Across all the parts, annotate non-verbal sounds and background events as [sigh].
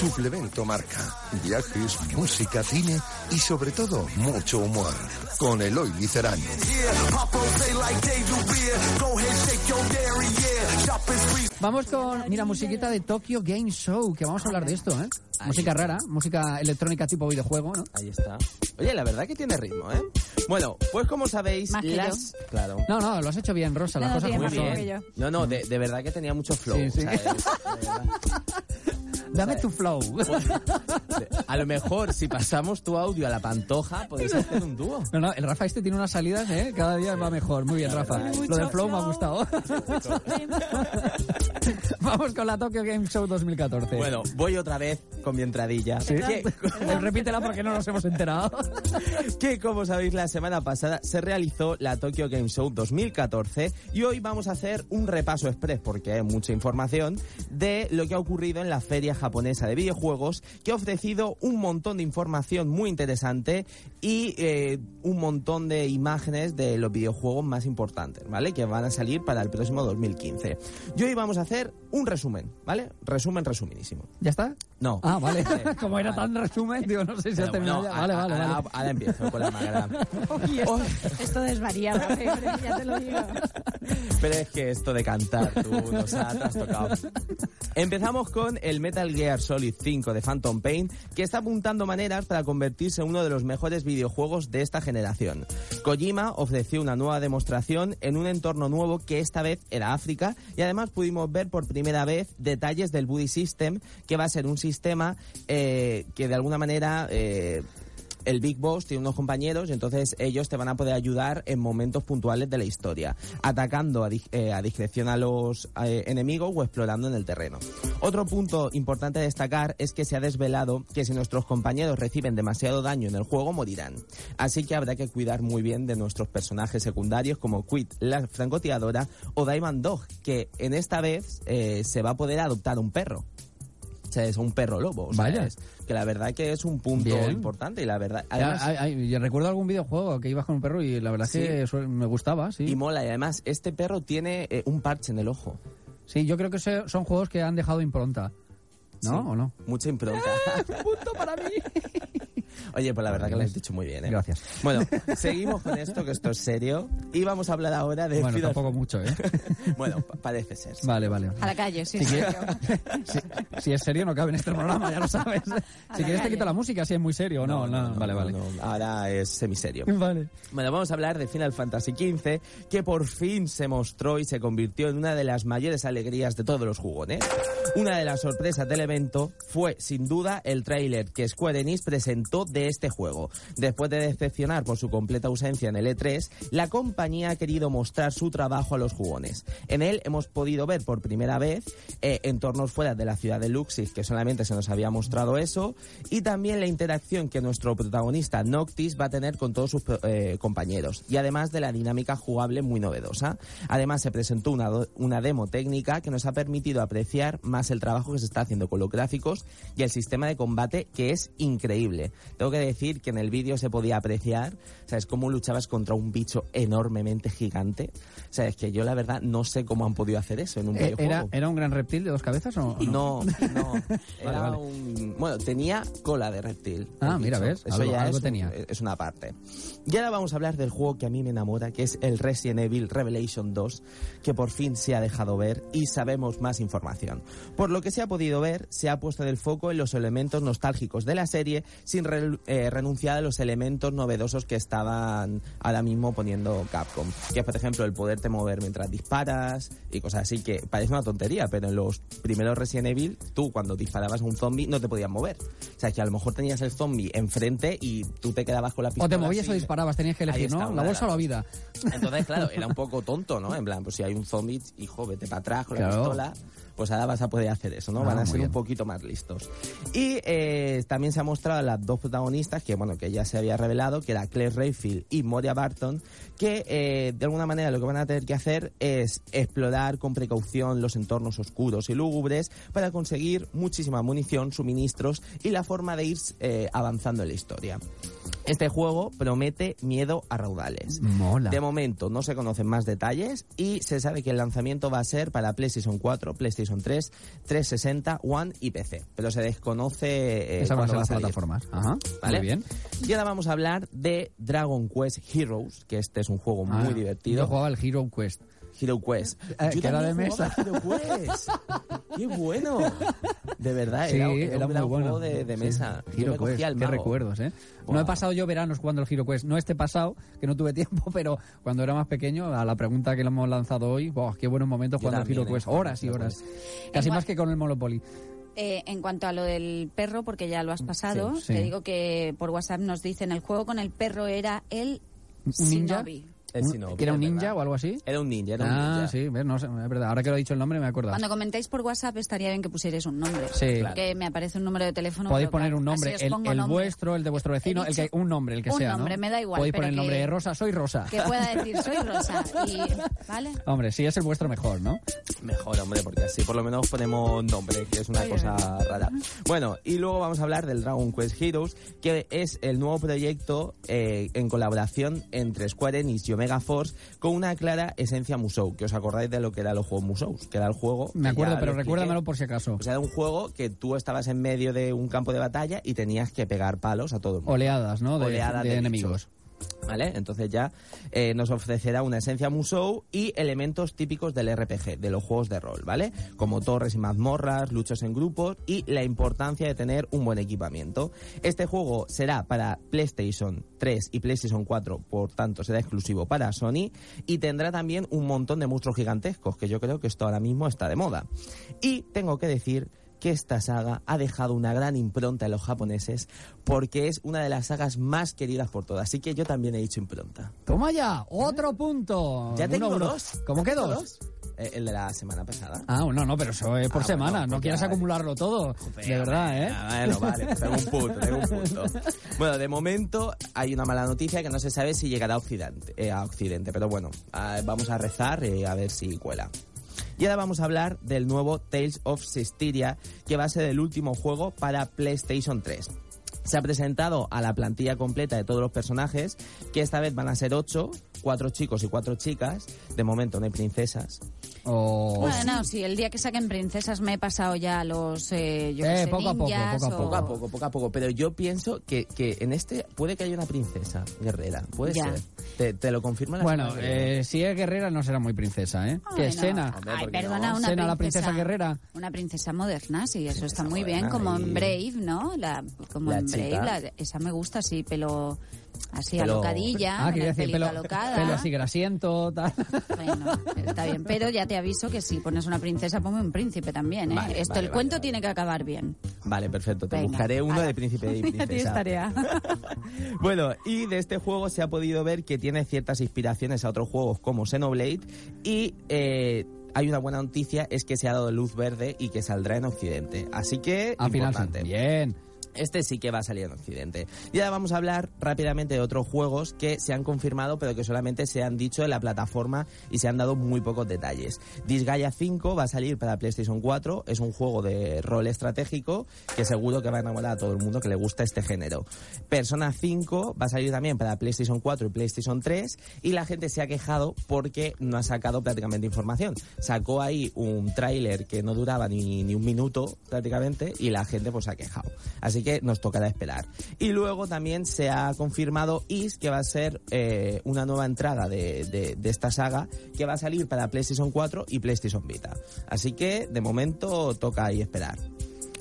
Suplemento Marca. Viajes, música, cine y sobre todo mucho humor. Con Eloy Licerán. Vamos con, mira, musiquita de Tokyo Game Show, que vamos a hablar de esto, ¿eh? Música rara, música electrónica tipo videojuego, ¿no? Ahí está. Oye, la verdad que tiene ritmo, ¿eh? Bueno, pues como sabéis, Más que las... Claro. No, no, lo has hecho bien, Rosa, las No, cosas bien, que yo. No, no, de, de verdad que tenía mucho flow. Sí, sí. ¿sabes? [laughs] Dame tu flow. A lo mejor, si pasamos tu audio a la pantoja, podéis hacer un dúo. No, no, el Rafa este tiene unas salidas, ¿eh? Cada día va mejor. Muy bien, Rafa. Lo del flow me ha gustado. [laughs] [laughs] Vamos con la Tokyo Game Show 2014. Bueno, voy otra vez con mi entradilla. Sí. Que, [laughs] Eh, Repítela porque no nos hemos enterado. [laughs] que, como sabéis, la semana pasada se realizó la Tokyo Game Show 2014 y hoy vamos a hacer un repaso express, porque hay mucha información, de lo que ha ocurrido en la feria japonesa de videojuegos, que ha ofrecido un montón de información muy interesante y eh, un montón de imágenes de los videojuegos más importantes, ¿vale? Que van a salir para el próximo 2015. Y hoy vamos a hacer un resumen, ¿vale? Resumen resumidísimo. ¿Ya está? No. Ah, vale. [laughs] Como era tan resumen, digo, no sé si has terminado ya. Vale, vale, ahora, vale. ahora empiezo con la magra. [laughs] Uy, esto, esto desvariaba, [laughs] Pepe, ya te lo digo. Pero es que esto de cantar, tú nos ha trastocado. Empezamos con el Metal Gear Solid 5 de Phantom Pain, que está apuntando maneras para convertirse en uno de los mejores videojuegos de esta generación. Kojima ofreció una nueva demostración en un entorno nuevo que esta vez era África y además pudimos ver por primera vez detalles del Buddy System, que va a ser un sistema eh, que de alguna manera... eh, el Big Boss tiene unos compañeros y entonces ellos te van a poder ayudar en momentos puntuales de la historia, atacando a, eh, a discreción a los eh, enemigos o explorando en el terreno. Otro punto importante a destacar es que se ha desvelado que si nuestros compañeros reciben demasiado daño en el juego morirán. Así que habrá que cuidar muy bien de nuestros personajes secundarios como Quit, la francotiradora o Diamond Dog, que en esta vez eh, se va a poder adoptar un perro. O sea, es un perro lobo. o sea, Vaya. es- que la verdad que es un punto Bien. importante y la verdad... Ya, Además, yo recuerdo algún videojuego que ibas con un perro y la verdad es que Sí. me gustaba, sí. Y mola, y además este perro tiene eh, un parche en el ojo. Sí, yo creo que son juegos que han dejado impronta. ¿No? Sí. ¿O no? Mucha impronta. [laughs] Punto para mí. [laughs] Oye, pues la verdad que lo has dicho muy bien, ¿eh? Gracias. Bueno, [laughs] seguimos con esto, que esto es serio. Y vamos a hablar ahora de... Bueno, Final- tampoco mucho, ¿eh? [laughs] bueno, pa- parece ser. sí. Vale, vale. A la calle, sí. Si, sí. quieres- [laughs] si, si es serio no cabe en este programa, ya lo sabes. Si quieres te calle. quito la música, si es muy serio o no. No, vale, vale. no, ahora es semiserio. Vale. Bueno, vamos a hablar de Final Fantasy XV, que por fin se mostró y se convirtió en una de las mayores alegrías de todos los jugones. Una de las sorpresas del evento fue, sin duda, el tráiler que Square Enix presentó de este juego. Después de decepcionar por su completa ausencia en el E3, la compañía ha querido mostrar su trabajo a los jugones. En él hemos podido ver por primera vez eh, entornos fuera de la ciudad de Luxis, que solamente se nos había mostrado eso, y también la interacción que nuestro protagonista Noctis va a tener con todos sus eh, compañeros, y además de la dinámica jugable muy novedosa. Además se presentó una, una demo técnica que nos ha permitido apreciar más el trabajo que se está haciendo con los gráficos y el sistema de combate que es increíble. Que decir que en el vídeo se podía apreciar, ¿sabes? Cómo luchabas contra un bicho enormemente gigante. O sea, es que yo la verdad no sé cómo han podido hacer eso en un Eh, videojuego. ¿Era, ¿Era un gran reptil de dos cabezas o o No, no. [laughs] Era vale. un. Bueno, tenía cola de reptil. Ah, mira, bicho. ¿ves? Eso Algo- ya algo es, un- tenía. es una parte. Y ahora vamos a hablar del juego que a mí me enamora, que es el Resident Evil Revelation 2, que por fin se ha dejado ver y sabemos más información. Por lo que se ha podido ver, se ha puesto el foco en los elementos nostálgicos de la serie sin, re- eh, renunciar a los elementos novedosos que estaban ahora mismo poniendo Capcom. Que es, por ejemplo, el poderte mover mientras disparas y cosas así que parece una tontería, pero en los primeros Resident Evil, tú cuando disparabas a un zombie no te podías mover. O sea, que a lo mejor tenías el zombie enfrente y tú te quedabas con la pistola. O te movías o disparabas, tenías que elegir, está, ¿no? La bolsa o la vida. Entonces, claro, era un [laughs] poco tonto, ¿no? En plan, pues si hay un zombie, hijo, vete para atrás con la Claro. pistola, pues ahora vas a poder hacer eso, ¿no? Ah, Van a ser bien. un poquito más listos. Y eh, también se ha mostrado a las dos protagonistas, que bueno, que ya se había revelado, que era Claire Rayfield y Moria Barton, que eh, de alguna manera lo que van a tener que hacer es explorar con precaución los entornos oscuros y lúgubres para conseguir muchísima munición, suministros y la forma de ir eh, avanzando en la historia. Este juego promete miedo a raudales. Mola. De momento no se conocen más detalles y se sabe que el lanzamiento va a ser para PlayStation 4, PlayStation 3, 360, One y PC. Pero se desconoce eh, Esas van a ser va las plataformas. Ajá. ¿Vale? Muy bien. Y ahora vamos a hablar de Dragon Quest Heroes, que este es un juego Ah, muy divertido. Yo jugaba el Hero Quest. Hero Quest. Eh, que era de mesa. Hero Quest. [laughs] ¡Qué bueno! De verdad, Sí, era, era, un muy gran bueno. juego de, mesa. Hero Quest, qué recuerdos, ¿eh? No he pasado yo veranos jugando el Hero Quest. No este pasado, que no tuve tiempo, [laughs] pero cuando era más pequeño, a la pregunta que le hemos lanzado hoy, ¡buah, qué buenos momentos jugando al Hero también, Quest! eh, Horas y horas. Casi En más que con el Monopoly. Eh, en cuanto a lo del perro, porque ya lo has pasado, Sí, sí. te digo que por WhatsApp nos dicen el juego con el perro era el. Shinobi. El Un- Shinobi, ¿Que era un ninja verdad. o algo así? Era un ninja, era un Ah, ninja. sí, ves, no sé, es verdad. Ahora que lo ha dicho el nombre me acuerdo. Cuando comentáis por WhatsApp estaría bien que pusierais un nombre. Sí. Porque me aparece un número de teléfono. Podéis poner claro, un nombre, el, pongo el nombre. vuestro, el de vuestro vecino, He el que un nombre, el que un sea, nombre, ¿no? me da igual, Podéis poner el nombre de Rosa, soy Rosa. Que pueda decir soy [laughs] Rosa. Y, ¿Vale? Hombre, sí es el vuestro mejor, ¿no? Mejor, hombre, porque así por lo menos ponemos nombre, que es una Ay, cosa rara. Bueno, y luego vamos a hablar del Dragon Quest Heroes, que es el nuevo proyecto eh, en colaboración entre Square Enix y Omega Force, con una clara esencia Musou, que os acordáis de lo que era los juegos Musou, que era el juego... Me acuerdo, pero recuérdamelo por si acaso. Pues era un juego que tú estabas en medio de un campo de batalla y tenías que pegar palos a todo el mundo. Oleadas, ¿no? De, Oleadas de de enemigos. ¿Vale? Entonces ya eh, nos ofrecerá una esencia Musou y elementos típicos del RPG, de los juegos de rol, ¿vale? Como torres y mazmorras, luchos en grupos y la importancia de tener un buen equipamiento. Este juego será para PlayStation 3 y PlayStation 4, por tanto será exclusivo para Sony y tendrá también un montón de monstruos gigantescos, que yo creo que esto ahora mismo está de moda. Y tengo que decir que esta saga ha dejado una gran impronta en los japoneses porque es una de las sagas más queridas por todas. Así que yo también he dicho impronta. Toma ya, otro punto. Ya tengo uno. dos. ¿Cómo que dos? Eh, el de la semana pasada. Ah, no, no, pero eso es por Ah, semana. bueno, no pues quieras acumularlo todo. De verdad, ¿eh? Ah, bueno, vale, pues tengo un punto, tengo un punto. [laughs] Bueno, de momento hay una mala noticia que no se sabe si llegará a Occidente, eh, a Occidente pero bueno, ah, vamos a rezar eh, a ver si cuela. Y ahora vamos a hablar del nuevo Tales of Systeria, que va a ser el último juego para PlayStation 3. Se ha presentado a la plantilla completa de todos los personajes, que esta vez van a ser ocho, cuatro chicos y cuatro chicas. De momento no hay princesas. O... Bueno, sí, el día que saquen princesas me he pasado ya los eh, yo Eh, sé, poco a poco, ninjas poco a o- poco. Poco a poco, poco a poco. Pero yo pienso que, que en este puede que haya una princesa guerrera. Puede Ya. ser. Te, te lo confirma la Bueno, eh, si es guerrera no será muy princesa, ¿eh? Ay, que es no. Sena. Hombre, Ay, ¿por qué perdona, no? una Sena, la princesa, princesa guerrera. Una princesa moderna, sí, eso está muy bien, como y- en Brave, ¿no? La, como La en Brave, la- esa me gusta, sí, pelo así Pelo- alocadilla, Ah, con quería el decir, pelito pelo, alocada. pelo así grasiento, tal. Bueno, está bien, pero ya te aviso que si pones una princesa, ponme un príncipe también, ¿eh? Vale, Esto, vale, el vale, cuento vale. tiene que acabar bien. Vale, perfecto. Te Venga, buscaré uno de príncipe y [laughs] Ya tienes princesa. tarea. [laughs] Bueno, y de este juego se ha podido ver que tiene ciertas inspiraciones a otros juegos como Xenoblade y eh, hay una buena noticia, es que se ha dado luz verde y que saldrá en Occidente. Así que, Al final, sí. bien. Este sí que va a salir en Occidente. Y ahora vamos a hablar rápidamente de otros juegos que se han confirmado, pero que solamente se han dicho en la plataforma y se han dado muy pocos detalles. Disgaea 5 va a salir para PlayStation 4. Es un juego de rol estratégico que seguro que va a enamorar a todo el mundo que le gusta este género. Persona 5 va a salir también para PlayStation 4 y PlayStation 3. Y la gente se ha quejado porque no ha sacado prácticamente información. Sacó ahí un tráiler que no duraba ni, ni un minuto prácticamente y la gente pues se ha quejado. Así que nos tocará esperar. Y luego también se ha confirmado Is, que va a ser eh, una nueva entrada de, de- de esta saga, que va a salir para PlayStation 4 y PlayStation Vita. Así que de momento toca ahí esperar.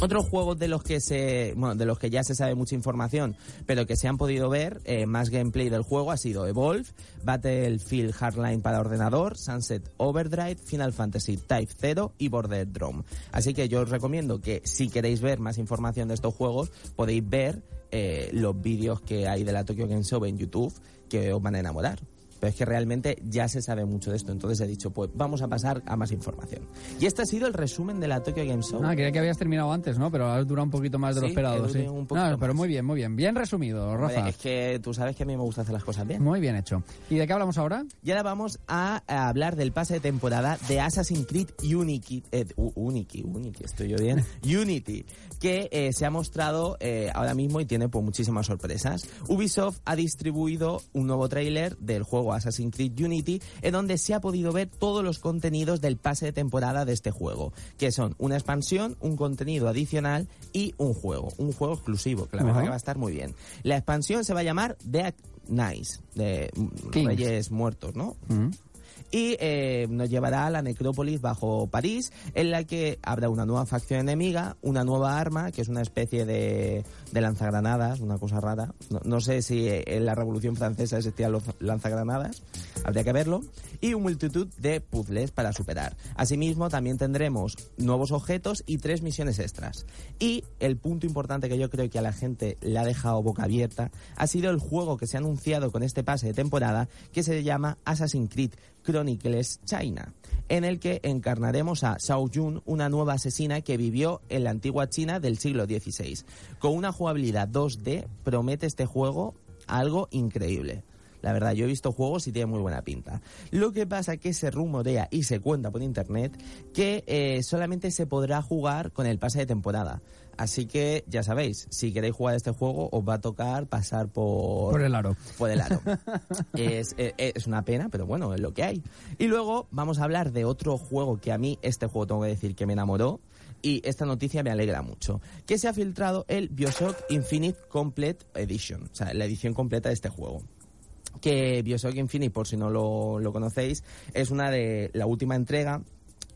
Otros juegos de los que se, bueno, de los que ya se sabe mucha información, pero que se han podido ver eh, más gameplay del juego ha sido Evolve, Battlefield Hardline para ordenador, Sunset Overdrive, Final Fantasy Type 0 y Border Drum. Así que yo os recomiendo que si queréis ver más información de estos juegos, podéis ver eh, los vídeos que hay de la Tokyo Game Show en YouTube que os van a enamorar. Pero es que realmente ya se sabe mucho de esto, entonces he dicho, pues vamos a pasar a más información. Y este ha sido el resumen de la Tokyo Game Show. Ah, creía que habías terminado antes, ¿no? Pero has durado un poquito más de lo Sí, esperado, sí. un No, pero más. muy bien, muy bien. Bien resumido, Rafa. es que tú sabes que a mí me gusta hacer las cosas bien. Muy bien hecho. ¿Y de qué hablamos ahora? Y ahora vamos a, a hablar del pase de temporada de Assassin's Creed Unity, eh, Unity, Unity, estoy yo bien, [laughs] Unity, que eh, se ha mostrado eh, ahora mismo y tiene pues muchísimas sorpresas. Ubisoft ha distribuido un nuevo tráiler del juego Assassin's Creed Unity, en donde se ha podido ver todos los contenidos del pase de temporada de este juego, que son una expansión, un contenido adicional y un juego, un juego exclusivo, que la verdad que va a estar muy bien. La expansión se va a llamar Dead Nice, de Kings. Reyes Muertos, ¿no? Mm. Y eh, nos llevará a la necrópolis bajo París, en la que habrá una nueva facción enemiga, una nueva arma, que es una especie de, de lanzagranadas, una cosa rara. No, no sé si en la Revolución Francesa existían los lanzagranadas, habría que verlo. Y una multitud de puzzles para superar. Asimismo, también tendremos nuevos objetos y tres misiones extras. Y el punto importante que yo creo que a la gente le ha dejado boca abierta ha sido el juego que se ha anunciado con este pase de temporada que se llama Assassin's Creed Chronicles China, en el que encarnaremos a Shao Jun, una nueva asesina que vivió en la antigua China del siglo XVI. Con una jugabilidad 2D promete este juego algo increíble. La verdad, yo he visto juegos y tiene muy buena pinta. Lo que pasa es que se rumorea y se cuenta por internet que eh, solamente se podrá jugar con el pase de temporada. Así que ya sabéis, si queréis jugar este juego, os va a tocar pasar por, Por el aro. por el aro. [laughs] es, eh, es una pena, pero bueno, es lo que hay. Y luego vamos a hablar de otro juego que a mí, este juego tengo que decir que me enamoró. Y esta noticia me alegra mucho. Que se ha filtrado el Bioshock Infinite Complete Edition. O sea, la edición completa de este juego que Bioshock Infinite, por si no lo, lo conocéis, es una de la última entrega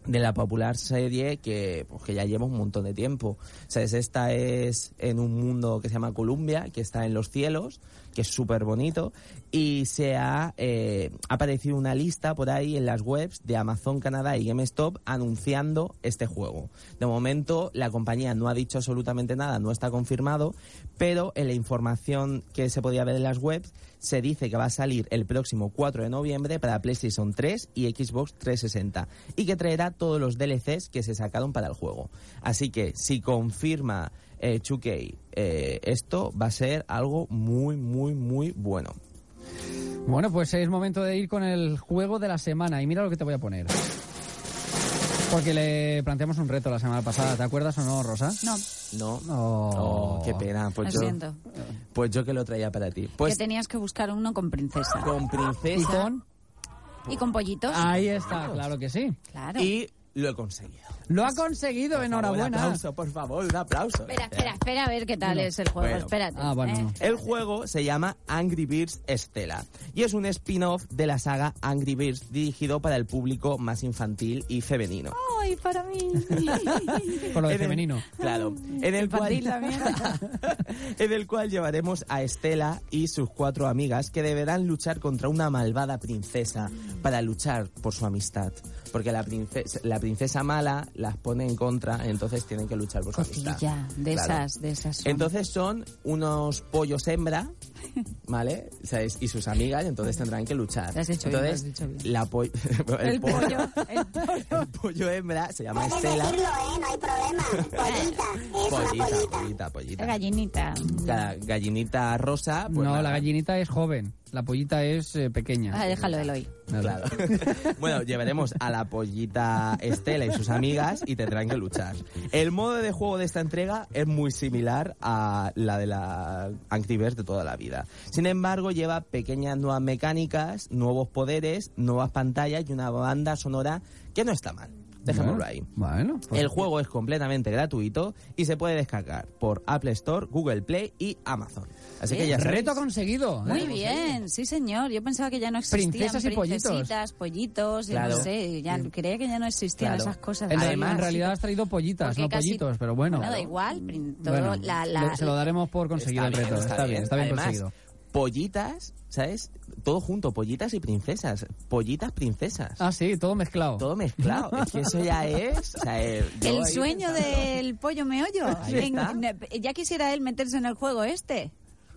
de la popular serie que, pues, que ya lleva un montón de tiempo. O sea, es- esta es en un mundo que se llama Columbia, que está en los cielos, que es súper bonito, y se ha eh, aparecido una lista por ahí en las webs de Amazon Canadá y GameStop anunciando este juego. De momento, la compañía no ha dicho absolutamente nada, no está confirmado, pero en la información que se podía ver en las webs se dice que va a salir el próximo 4 de noviembre para PlayStation 3 y Xbox 360 y que traerá todos los DLCs que se sacaron para el juego. Así que si confirma eh, 2K eh, esto va a ser algo muy muy muy bueno. Bueno, pues es momento de ir con el juego de la semana. Y mira lo que te voy a poner. Porque le planteamos un reto la semana pasada. ¿Te acuerdas o no, Rosa? No, No. Oh. Oh, qué pena. Pues lo yo, siento. pues yo que lo traía para ti. Pues que tenías que buscar uno con princesa. con ¿Y princesa con? Y con pollitos. Ahí está, claro que sí. Claro. y lo he conseguido. Lo ha conseguido, Por favor, Un enhorabuena. aplauso, por favor, un aplauso. Espera, espera, espera a ver qué tal es el juego. Bueno. Espérate. Ah, bueno, ¿eh? no. El juego se llama Angry Birds Stella y es un spin-off de la saga Angry Birds dirigido para el público más infantil y femenino. Ay, para mí. [laughs] Por lo de En el- femenino. Claro, en el, cual, Infantil también. [laughs] en el cual llevaremos a Estela y sus cuatro amigas que deberán luchar contra una malvada princesa para luchar por su amistad. Porque la princesa, la princesa mala las pone en contra, entonces tienen que luchar por su amistad. De Claro. esas, de esas. son. Entonces son unos pollos hembra, ¿vale? O sea, es- Y sus amigas, entonces tendrán que luchar. Has dicho bien, lo has entonces, dicho bien. la po- [laughs] el, el pollo, pollo, [laughs] el pollo. el pollo hembra se llama Estela. Pollita, pollita, pollita. La gallinita. La gallinita rosa. pues no, nada. la gallinita es joven. La pollita es eh, pequeña. Ah, déjalo, Eloy. Claro. [laughs] bueno, llevaremos a la pollita Estela y sus amigas y tendrán que luchar. El modo de juego de esta entrega es muy similar a la de la Angry Birds de toda la vida. Sin embargo, lleva pequeñas nuevas mecánicas, nuevos poderes, nuevas pantallas y una banda sonora que no está mal. Dejémoslo ahí. Bueno, pues- El juego es completamente gratuito y se puede descargar por Apple Store, Google Play y Amazon. Así que ya sabéis. Reto conseguido. Muy ¿eh? bien, sí señor. Yo pensaba que ya no existían Princesas y pollitos. princesitas, pollitos, Claro. no sé, ya creía que ya no existían Claro. esas cosas. En, Además- en realidad has traído pollitas, Porque no casi- pollitos, pero bueno. Bueno, da igual, prin- todo Bueno, la, la- le- se lo daremos por conseguido el reto. Está, bien, está bien Además, conseguido. Pollitas, ¿sabes? Todo junto, pollitas y princesas. Pollitas, princesas. Ah, sí, todo mezclado. Todo mezclado. es que eso ya es... o sea, eh, El ahí sueño pensando- del pollo meollo. [laughs] En- ya quisiera él meterse en el juego este.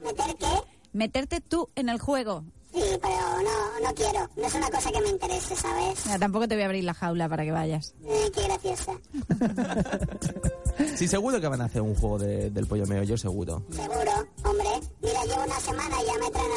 ¿Meter qué? Meterte tú en el juego. Sí, pero no, no quiero. No es una cosa que me interese, ¿sabes? Mira, tampoco te voy a abrir la jaula para que vayas. Eh, qué graciosa. [laughs] [laughs] Sí, seguro que van a hacer un juego de- del pollo meo, yo seguro. Seguro,